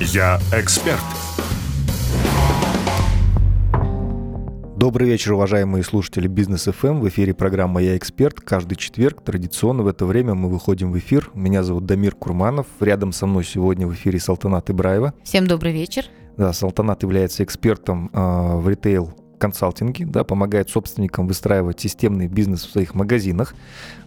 Я эксперт. Добрый вечер, уважаемые слушатели Бизнес ФМ. В эфире программа «Я эксперт». Каждый четверг традиционно в это время мы выходим в эфир. Меня зовут Дамир Курманов. Рядом со мной сегодня в эфире Салтанат Ибраева. Всем добрый вечер. Да, Салтанат является экспертом э, в ритейл консалтинге, да, помогает собственникам выстраивать системный бизнес в своих магазинах.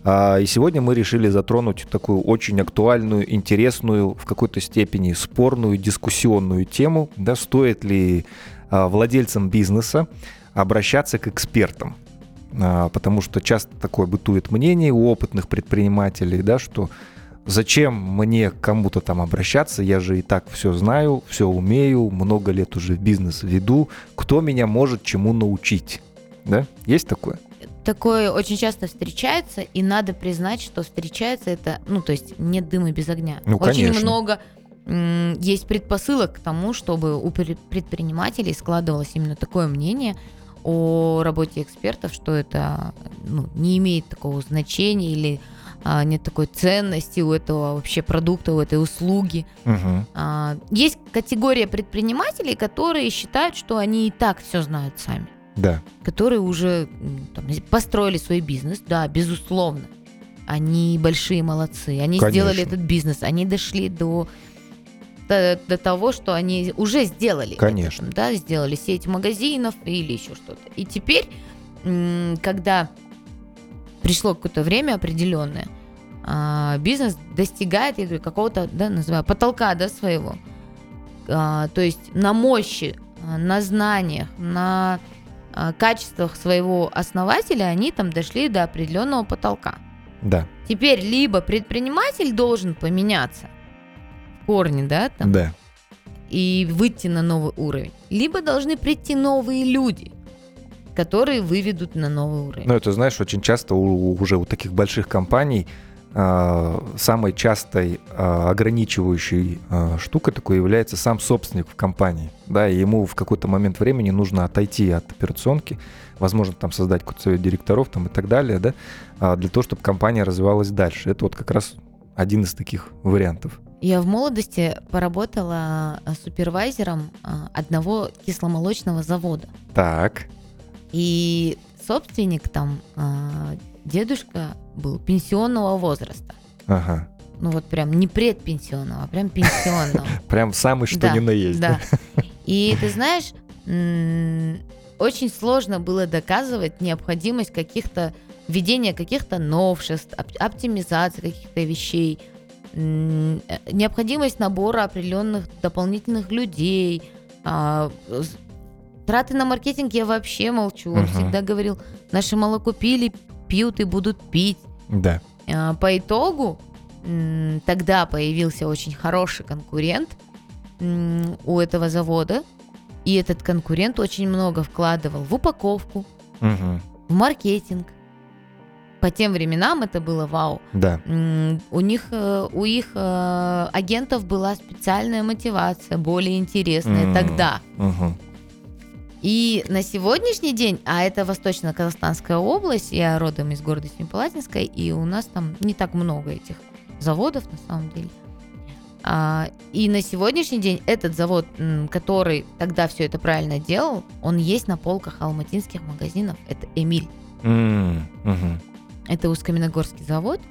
А, и сегодня мы решили затронуть такую очень актуальную, интересную, в какой-то степени спорную, дискуссионную тему, да, стоит ли а, владельцам бизнеса обращаться к экспертам. А, потому что часто такое бытует мнение у опытных предпринимателей, да, что зачем мне к кому-то там обращаться, я же и так все знаю, все умею, много лет уже бизнес веду, кто меня может чему научить, да? Есть такое? Такое очень часто встречается, и надо признать, что встречается это, ну, то есть нет дыма без огня. Ну, очень конечно. много есть предпосылок к тому, чтобы у пре- предпринимателей складывалось именно такое мнение о работе экспертов, что это ну, не имеет такого значения или а, нет такой ценности у этого вообще продукта, у этой услуги. А, Есть категория предпринимателей, которые считают, что они и так все знают сами, Да, которые уже там, построили свой бизнес, да, безусловно. Они большие молодцы, они Конечно. сделали этот бизнес, они дошли до, до, до того, что они уже сделали. Конечно. это, да, сделали сеть магазинов или еще что-то. И теперь, когда пришло какое-то время определенное, а, бизнес достигает, я говорю, какого-то, да, называю, потолка, да, своего. А, то есть на мощи, а, на знаниях, на а, качествах своего основателя они там дошли до определенного потолка. да, Теперь либо предприниматель должен поменяться в корне, да, там, да. и выйти на новый уровень, либо должны прийти новые люди, которые выведут на новый уровень. Ну, это, знаешь, очень часто у, уже у таких больших компаний самой частой а, ограничивающей а, штукой такой является сам собственник в компании. Да, и ему в какой-то момент времени нужно отойти от операционки, возможно, там создать какой-то совет директоров там, и так далее, да, для того, чтобы компания развивалась дальше. Это вот как раз один из таких вариантов. Я в молодости поработала супервайзером одного кисломолочного завода. Так, И собственник там, дедушка был пенсионного возраста. ага. Ну вот прям не предпенсионного, а прям пенсионного. Прям самый что ни на есть. Да. И ты знаешь, очень сложно было доказывать необходимость каких-то введения каких-то новшеств, оп- оптимизации каких-то вещей, необходимость набора определенных дополнительных людей, а, траты на маркетинг я вообще молчу. Он всегда говорил, наши молоко пили, пьют и будут пить. Да. А, По итогу тогда появился очень хороший конкурент у этого завода, и этот конкурент очень много вкладывал в упаковку, Мгм. в маркетинг. По тем временам это было вау. Да. У них, э, у их э, агентов была специальная мотивация, более интересная М. тогда. Мгм. И на сегодняшний день, а это Восточно-Казахстанская область, я родом из города Семипалатинска, и у нас там не так много этих заводов на самом деле. А, и на сегодняшний день этот завод, который тогда все это правильно делал, он есть на полках алматинских магазинов. Это Эмиль. Мгм. Это узкоминогорский завод.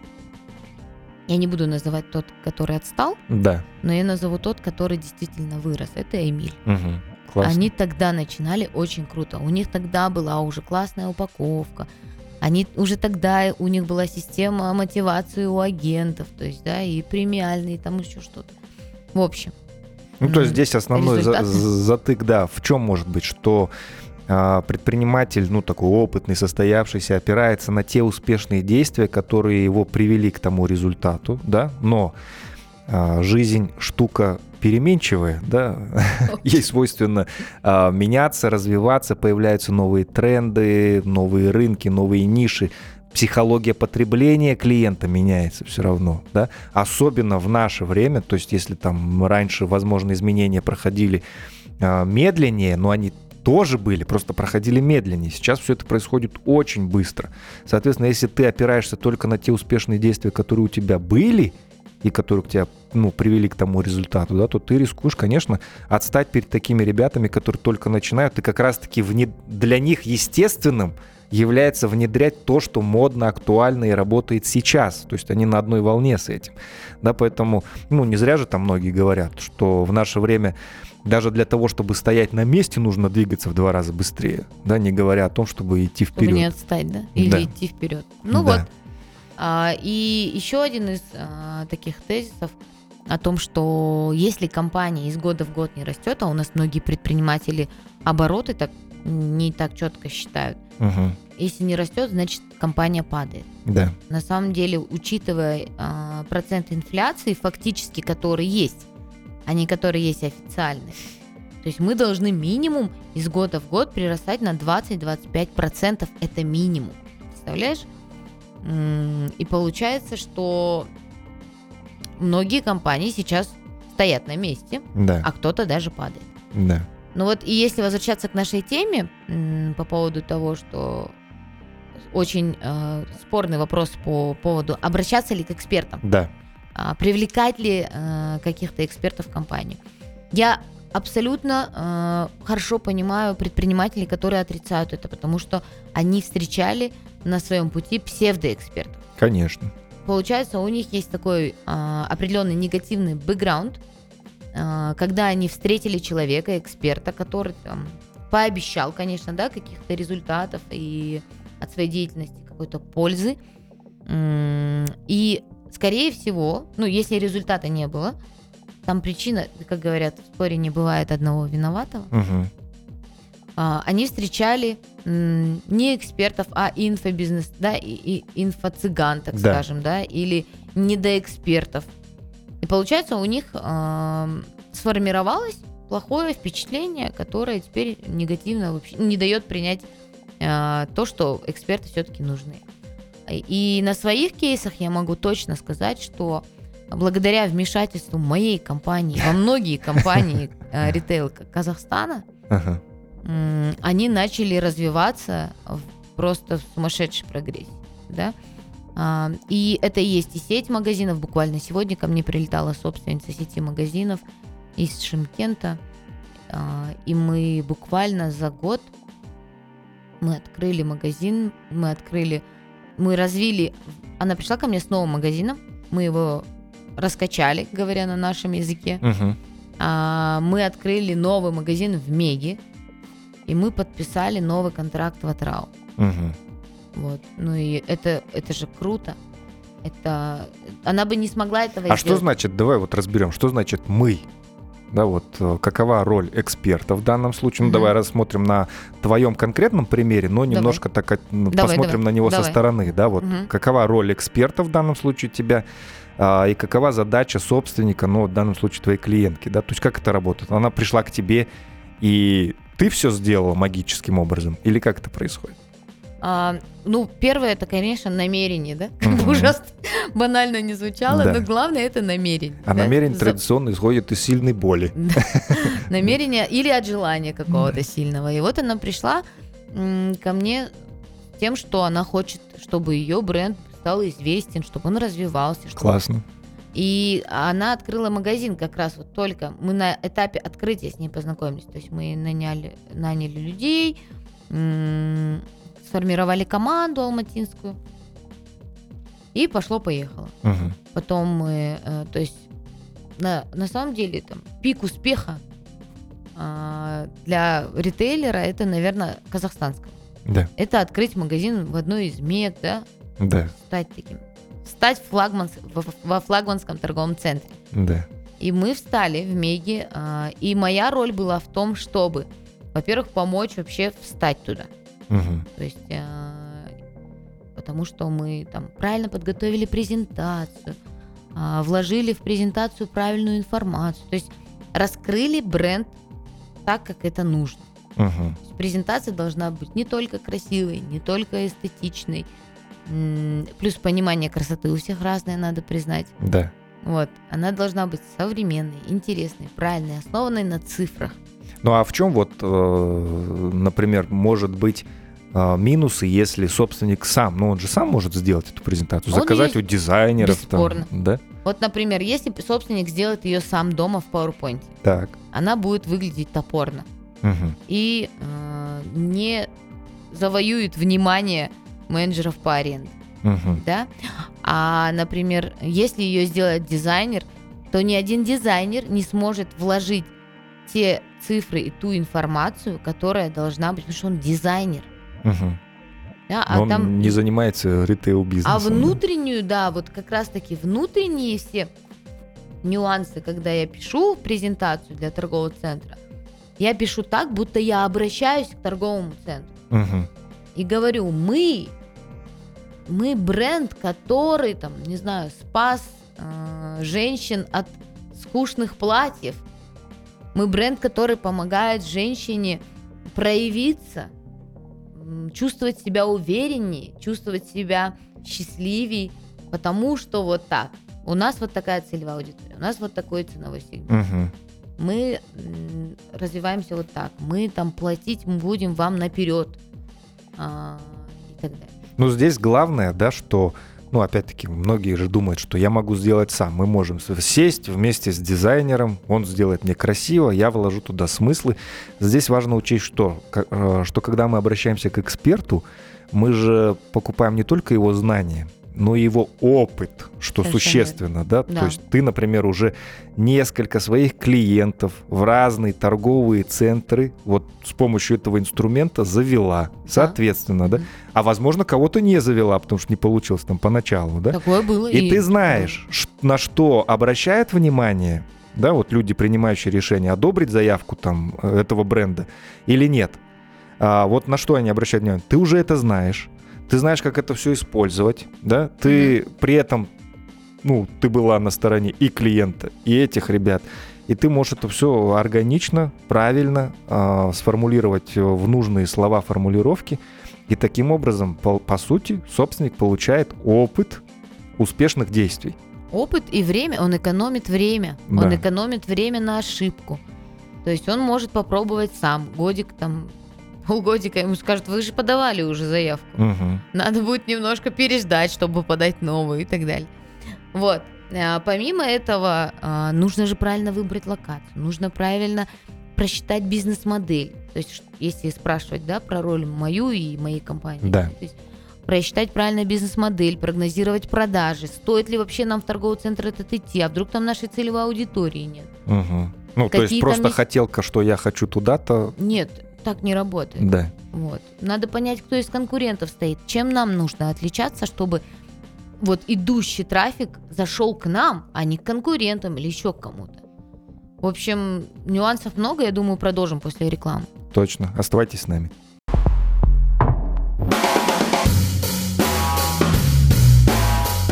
Я не буду называть тот, который отстал, Да. но я назову тот, который действительно вырос. Это Эмиль. Мгм. Классно. Они тогда начинали очень круто. У них тогда была уже классная упаковка. Они уже тогда у них была система мотивации у агентов, то есть, да, и премиальные, там еще что-то. В общем, Ну, то есть здесь основной за- затык, да, в чем может быть, что а, предприниматель, ну, такой опытный, состоявшийся, опирается на те успешные действия, которые его привели к тому результату, да, но а, жизнь штука переменчивая, да, ей свойственно а, меняться, развиваться, появляются новые тренды, новые рынки, новые ниши, психология потребления клиента меняется все равно, да, особенно в наше время, то есть если там раньше, возможно, изменения проходили а, медленнее, но они тоже были, просто проходили медленнее. Сейчас все это происходит очень быстро. Соответственно, если ты опираешься только на те успешные действия, которые у тебя были, и которые к тебя ну, привели к тому результату, да, то ты рискуешь, конечно, отстать перед такими ребятами, которые только начинают, и как раз-таки вне... для них естественным является внедрять то, что модно, актуально и работает сейчас. То есть они на одной волне с этим. Да, поэтому, ну, не зря же там многие говорят, что в наше время даже для того, чтобы стоять на месте, нужно двигаться в два раза быстрее, да, не говоря о том, чтобы идти вперед. Чтобы не отстать, да? Или да. идти вперед. Ну да. вот. А, и еще один из а, таких тезисов о том, что если компания из года в год не растет, а у нас многие предприниматели обороты так не так четко считают, угу. если не растет, значит компания падает. Да. На самом деле, учитывая а, процент инфляции, фактически который есть, а не которые есть официальные. То есть мы должны минимум из года в год прирастать на 20-25%. Это минимум. Представляешь? И получается, что многие компании сейчас стоят на месте, да. а кто-то даже падает. Да. Ну вот и если возвращаться к нашей теме по поводу того, что очень э, спорный вопрос по поводу обращаться ли к экспертам. Да. А, привлекать ли э, каких-то экспертов в компанию. Я абсолютно э, хорошо понимаю предпринимателей, которые отрицают это, потому что они встречали на своем пути псевдоэкспертов. Конечно. Получается, у них есть такой э, определенный негативный бэкграунд, э, когда они встретили человека, эксперта, который там пообещал, конечно, да, каких-то результатов и от своей деятельности какой-то пользы. И скорее всего, ну, если результата не было, там причина, как говорят, в споре не бывает одного виноватого. Угу. А, они встречали не экспертов, а инфобизнес, да, и, и инфо-цыган, так да. скажем, да, или недоэкспертов. И получается, у них э, сформировалось плохое впечатление, которое теперь негативно вообще не дает принять э, то, что эксперты все-таки нужны. И на своих кейсах я могу точно сказать, что благодаря вмешательству моей компании во многие компании э, ритейл Казахстана, они начали развиваться в просто в сумасшедшей прогрессии. Да? А, и это и есть и сеть магазинов. Буквально сегодня ко мне прилетала собственница сети магазинов из Шимкента. А, и мы буквально за год мы открыли магазин, мы открыли мы развили... Она пришла ко мне с новым магазином, мы его раскачали, говоря на нашем языке. Угу. Мы открыли новый магазин в Меге, и мы подписали новый контракт в Атрау. Угу. Вот. Ну и это, это же круто. Это... Она бы не смогла этого а сделать. А что значит, давай вот разберем, что значит «мы»? да, вот э, какова роль эксперта в данном случае. Ну, mm давай рассмотрим на твоем конкретном примере, но немножко давай. так ну, давай, посмотрим давай. на него давай. со стороны, да, вот mm какова роль эксперта в данном случае тебя а, и какова задача собственника, ну, в данном случае твоей клиентки, да, то есть как это работает? Она пришла к тебе и ты все сделала магическим образом или как это происходит? А, ну, первое, это, конечно, намерение, да? Как бы ужасно банально не звучало, да. но главное это намерение. А да? намерение За... традиционно исходит из сильной боли. Намерение или от желания какого-то сильного. И вот она пришла ко мне тем, что она хочет, чтобы ее бренд стал известен, чтобы он развивался. Чтобы... Классно. И она открыла магазин как раз вот только. Мы на этапе открытия с ней познакомились. То есть мы наняли, наняли людей, сформировали команду алматинскую. И пошло-поехало. Угу. Потом мы, э, то есть, на, на самом деле, там, пик успеха э, для ритейлера это, наверное, казахстанского. Да. Это открыть магазин в одной из мег, да? Да. Стать таким. Стать флагманс, во флагманском торговом центре. Да. И мы встали в Меге, э, и моя роль была в том, чтобы, во-первых, помочь вообще встать туда. Угу. То есть, э, потому что мы там правильно подготовили презентацию, э, вложили в презентацию правильную информацию, то есть раскрыли бренд так, как это нужно. Угу. Презентация должна быть не только красивой, не только эстетичной, плюс понимание красоты у всех разное, надо признать. Да. Вот, она должна быть современной, интересной, правильной, основанной на цифрах. Ну а в чем вот, э, например, может быть а, минусы, если собственник сам, ну он же сам может сделать эту презентацию, заказать у дизайнеров, бесспорно. там, да? Вот, например, если собственник сделает ее сам дома в PowerPoint, Так. она будет выглядеть топорно Мгм. и э, не завоюет внимание менеджеров по аренде, Мгм. да? А, например, если ее сделает дизайнер, то ни один дизайнер не сможет вложить те цифры и ту информацию, которая должна быть, потому что он дизайнер. Мгм. Да? Но А он там не занимается ритейл-бизнесом. а внутреннюю, да, вот как раз-таки внутренние все нюансы, когда я пишу презентацию для торгового центра, я пишу так, будто я обращаюсь к торговому центру Мгм. и говорю, мы, мы бренд, который, там, не знаю, спас э, женщин от скучных платьев. Мы бренд, который помогает женщине проявиться, чувствовать себя увереннее, чувствовать себя счастливее, потому что вот так. У нас вот такая целевая аудитория, у нас вот такой ценовой сегмент. Мгм. Мы развиваемся вот так. Мы там платить будем вам наперед. а, и так далее. Ну, здесь главное, да, что, ну, опять-таки, многие же думают, что я могу сделать сам. Мы можем сесть вместе с дизайнером, он сделает мне красиво, я вложу туда смыслы. Здесь важно учесть, что, э, что когда мы обращаемся к эксперту, мы же покупаем не только его знания, но и его опыт, что Совершенно существенно, да? Да. То есть ты, например, уже несколько своих клиентов в разные торговые центры вот с помощью этого инструмента завела. Соответственно, да? А возможно, кого-то не завела, потому что не получилось там поначалу, да? Такое было. И ты знаешь, на что обращает внимание, да, вот люди, принимающие решение, одобрить заявку там э, этого бренда или нет. А вот на что они обращают внимание? Ты уже это знаешь, ты знаешь, как это все использовать, да, ты при этом, ну, ты была на стороне и клиента, и этих ребят, и ты можешь это все органично, правильно а, сформулировать э, в нужные слова формулировки, и таким образом, по, по сути, собственник получает опыт успешных действий. Опыт и время, он экономит время. Да. Он экономит время на ошибку. То есть он может попробовать сам. Годик там, полгодика ему скажут, вы же подавали уже заявку. Мгм. Надо будет немножко переждать, чтобы подать новую и так далее. Вот. А, Помимо этого, а, нужно же правильно выбрать локацию, нужно правильно просчитать бизнес-модель. То есть, если спрашивать, да, про роль мою и моей компании. Да. То есть, просчитать правильно бизнес-модель, прогнозировать продажи, стоит ли вообще нам в торговый центр этот идти, а вдруг там нашей целевой аудитории нет. Мгм. Ну, то есть Какие просто есть- хотелка, что я хочу туда-то, Нет, так не работает. да. Вот. Надо понять, кто из конкурентов стоит, чем нам нужно отличаться, чтобы вот идущий трафик зашел к нам, а не к конкурентам или еще к кому-то. В общем, нюансов много, я думаю, продолжим после рекламы. Точно. Оставайтесь с нами.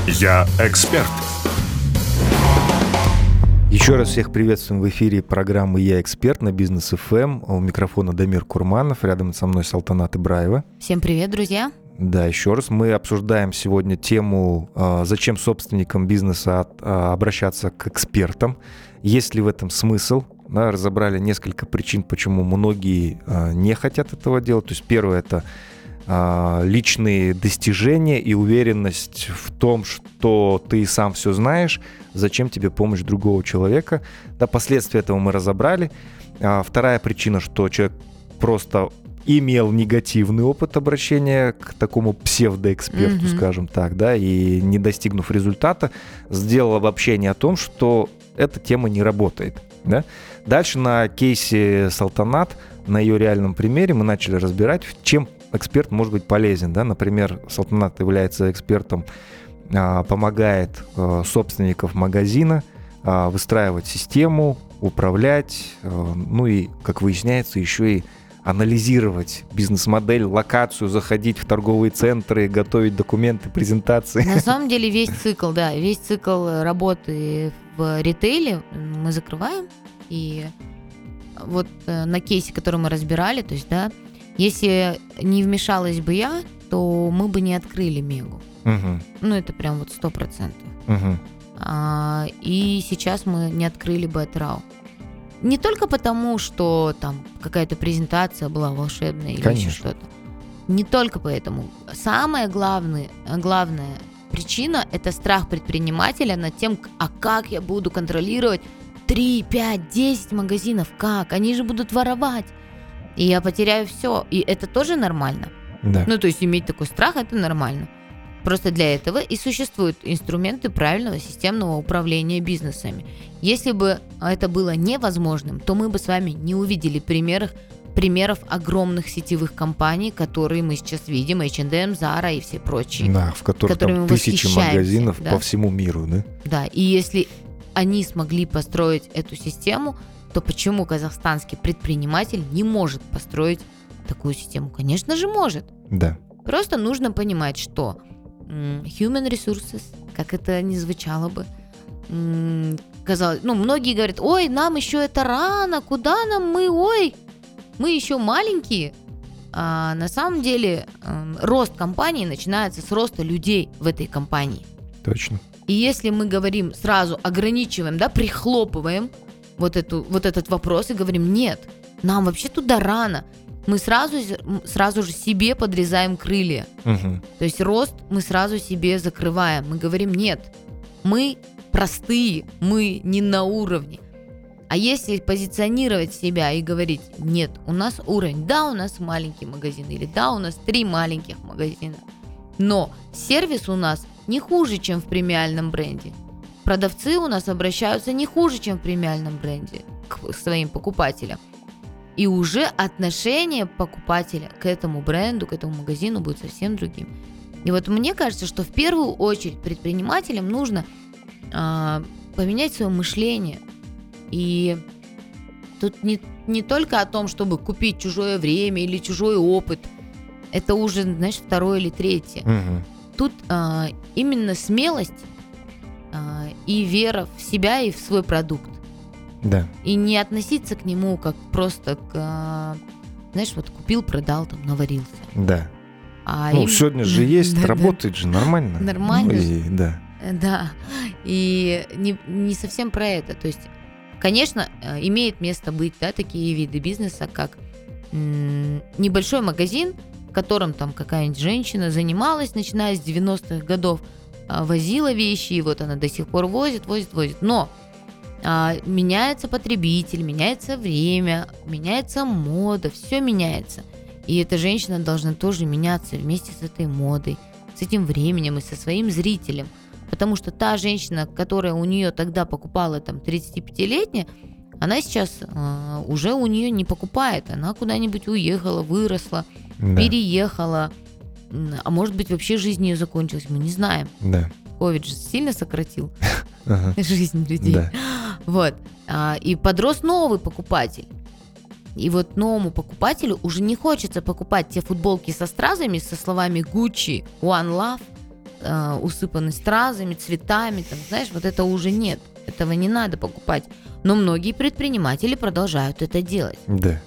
Я эксперт. Еще раз всех приветствуем в эфире программы «Я эксперт» на Бизнес ФМ. У микрофона Дамир Курманов, рядом со мной Салтанат Ибраева. Всем привет, друзья. Да, еще раз мы обсуждаем сегодня тему, а, зачем собственникам бизнеса а, обращаться к экспертам, есть ли в этом смысл. Да, разобрали несколько причин, почему многие а, не хотят этого делать. То есть первое это личные достижения и уверенность в том, что ты сам все знаешь, зачем тебе помощь другого человека. Да, последствия этого мы разобрали. А, Вторая причина, что человек просто имел негативный опыт обращения к такому псевдоэксперту, Мгм. скажем так, да, и не достигнув результата, сделал обобщение о том, что эта тема не работает. Да? Дальше на кейсе Салтанат, на ее реальном примере, мы начали разбирать, чем эксперт может быть полезен. Да? Например, Салтанат является экспертом, а, помогает а, собственников магазина а, выстраивать систему, управлять, а, ну и, как выясняется, еще и анализировать бизнес-модель, локацию, заходить в торговые центры, готовить документы, презентации. На самом деле весь цикл, да, весь цикл работы в ритейле мы закрываем. И вот э, на кейсе, который мы разбирали, то есть, да, если не вмешалась бы я, то мы бы не открыли Мегу. Мгм, Ну, это прям вот сто процентов. мгм. А, и сейчас мы не открыли бы Атрау. Не только потому, что там какая-то презентация была волшебная или Конечно. еще что-то. Не только поэтому. Самое главное, главное причина – это страх предпринимателя над тем, а как я буду контролировать 3, 5, 10 магазинов, как? Они же будут воровать. И я потеряю все. И это тоже нормально. Да. Ну, то есть иметь такой страх – это нормально. Просто для этого и существуют инструменты правильного системного управления бизнесами. Если бы это было невозможным, то мы бы с вами не увидели примеров, примеров огромных сетевых компаний, которые мы сейчас видим, H&M, Zara и все прочие. Да, в которых там тысячи магазинов да. по всему миру, да? Да, и если они смогли построить эту систему, то почему казахстанский предприниматель не может построить такую систему? Конечно же может. Да. Просто нужно понимать, что human resources, как это ни звучало бы, казалось, ну, многие говорят, ой, нам еще это рано, куда нам мы, ой, мы еще маленькие. А на самом деле м, рост компании начинается с роста людей в этой компании. Точно. И если мы говорим сразу, ограничиваем, да, прихлопываем вот, эту, вот этот вопрос и говорим, нет, нам вообще туда рано, мы сразу, сразу же себе подрезаем крылья. Мгм. То есть рост мы сразу себе закрываем. Мы говорим, нет, мы простые, мы не на уровне. А если позиционировать себя и говорить, нет, у нас уровень, да, у нас маленький магазин, или да, у нас три маленьких магазина, но сервис у нас не хуже, чем в премиальном бренде. Продавцы у нас обращаются не хуже, чем в премиальном бренде к своим покупателям. И уже отношение покупателя к этому бренду, к этому магазину будет совсем другим. И вот мне кажется, что в первую очередь предпринимателям нужно а, поменять свое мышление. И тут не, не только о том, чтобы купить чужое время или чужой опыт. Это уже, знаешь, второе или третье. Мгм. Тут а, именно смелость и вера в себя и в свой продукт. Да. И не относиться к нему как просто к, а, знаешь, вот купил, продал, там, наварился. Да. А ну, им- сегодня же есть, Да, да. работает же нормально. Нормально. Ну, и- да. Да, и не, не совсем про это. То есть, конечно, э, имеет место быть, да, такие виды бизнеса, как м, небольшой магазин, в котором там какая-нибудь женщина занималась, начиная с 90-х годов, возила вещи, и вот она до сих пор возит, возит, возит. Но а, меняется потребитель, меняется время, меняется мода, все меняется. И эта женщина должна тоже меняться вместе с этой модой, с этим временем и со своим зрителем. Потому что та женщина, которая у нее тогда покупала там 35-летняя, она сейчас а, уже у нее не покупает. Она куда-нибудь уехала, выросла, Да. переехала. А может быть, вообще жизнь ее закончилась, мы не знаем. Да. Ковид же сильно сократил жизнь людей. Вот. А, И подрос новый покупатель. И вот новому покупателю уже не хочется покупать те футболки со стразами, со словами Gucci, One Love, э, усыпаны стразами, цветами, там, знаешь, вот это уже нет. Этого не надо покупать. Но многие предприниматели продолжают это делать. Да.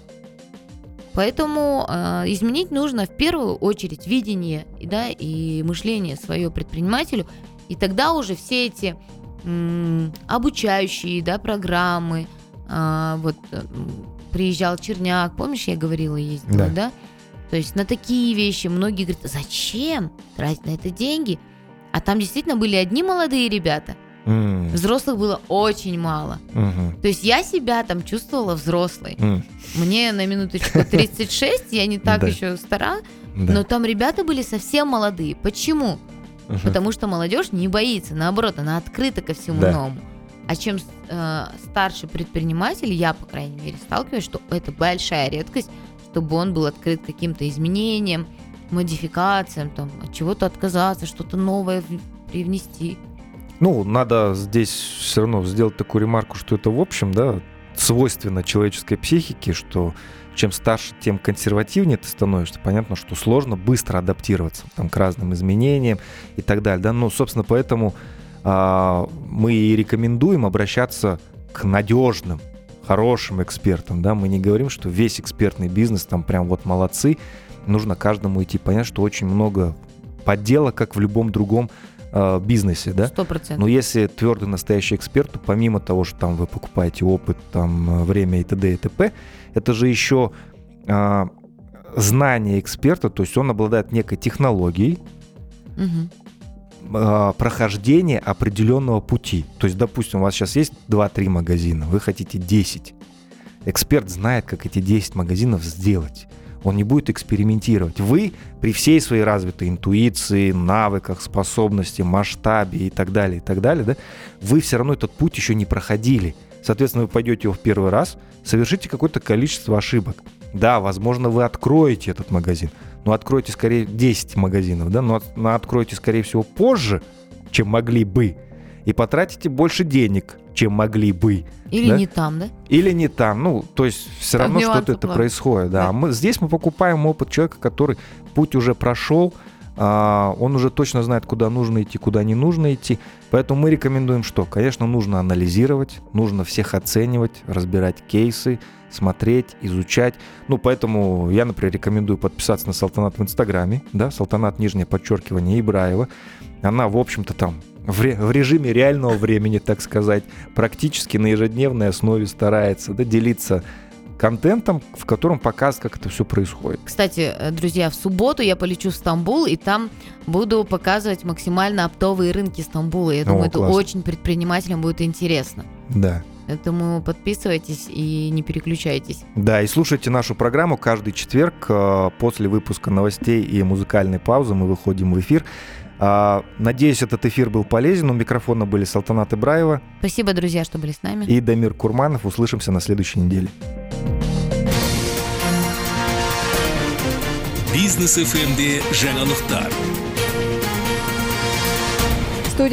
Поэтому э, изменить нужно в первую очередь видение и, да, и мышление свое предпринимателю, и тогда уже все эти м, обучающие да, программы, а, вот э, м, приезжал Черняк, помнишь, я говорила, ездила, Да. да? То есть на такие вещи многие говорят, зачем тратить на это деньги? А там действительно были одни молодые ребята, М, взрослых было очень мало. мгм, То есть я себя там чувствовала взрослой. м, Мне на минуточку 36, я не так еще стара, но там ребята были совсем молодые. Почему? Потому что молодежь не боится, наоборот, она открыта ко всему новому. А чем э, старше предприниматель, я, по крайней мере, сталкиваюсь, что это большая редкость, чтобы он был открыт каким-то изменениям, модификациям, там, от чего-то отказаться, что-то новое привнести. Ну, надо здесь все равно сделать такую ремарку, что это в общем, да, свойственно человеческой психике, что чем старше, тем консервативнее ты становишься. Понятно, что сложно быстро адаптироваться там, к разным изменениям и так далее. Да? Ну, собственно, поэтому а, мы и рекомендуем обращаться к надежным, хорошим экспертам. Да? Мы не говорим, что весь экспертный бизнес там прям вот молодцы. Нужно каждому идти. Понять, что очень много подделок, как в любом другом а, бизнесе. Да? Сто процентов. Но если твердый настоящий эксперт, то помимо того, что там вы покупаете опыт, там э, время и т.д. и т.п., это же еще а, знание эксперта, то есть он обладает некой технологией, Мгм. э, прохождение определенного пути. То есть, допустим, у вас сейчас есть 2-3 магазина, вы хотите 10. Эксперт знает, как эти 10 магазинов сделать. Он не будет экспериментировать. Вы при всей своей развитой интуиции, навыках, способности, масштабе и так далее, и так далее, да, вы все равно этот путь еще не проходили. Соответственно, вы пойдете его в первый раз, совершите какое-то количество ошибок. Да, возможно, вы откроете этот магазин, но откроете скорее 10 магазинов, да, но, но откроете, скорее всего, позже, чем могли бы, и потратите больше денег, чем могли бы. Или да? не там, да? Или не там. Ну, то есть все Там равно что-то это происходит. Да. Да. Мы, здесь мы покупаем опыт человека, который путь уже прошел, а, он уже точно знает, куда нужно идти, куда не нужно идти. Поэтому мы рекомендуем что? Конечно, нужно анализировать, нужно всех оценивать, разбирать кейсы, смотреть, изучать. Ну, поэтому я, например, рекомендую подписаться на Салтанат в Инстаграме, да, Салтанат, нижнее подчеркивание, Ибраева. Она, в общем-то, там в, ре- в режиме реального времени, так сказать, практически на ежедневной основе старается да, делиться контентом, в котором показывает, как это все происходит. Кстати, э, друзья, в субботу я полечу в Стамбул, и там буду показывать максимально оптовые рынки Стамбула. Я О, думаю, это класс. очень предпринимателям будет интересно. Да. Поэтому подписывайтесь и не переключайтесь. Да, и слушайте нашу программу каждый четверг э, после выпуска новостей и музыкальной паузы мы выходим в эфир. А, Надеюсь, этот эфир был полезен. У микрофона были Салтанат Ибраева Спасибо, друзья, что были с нами. и Дамир Курманов. Услышимся на следующей неделе. Бизнес ФМде жаңалықтар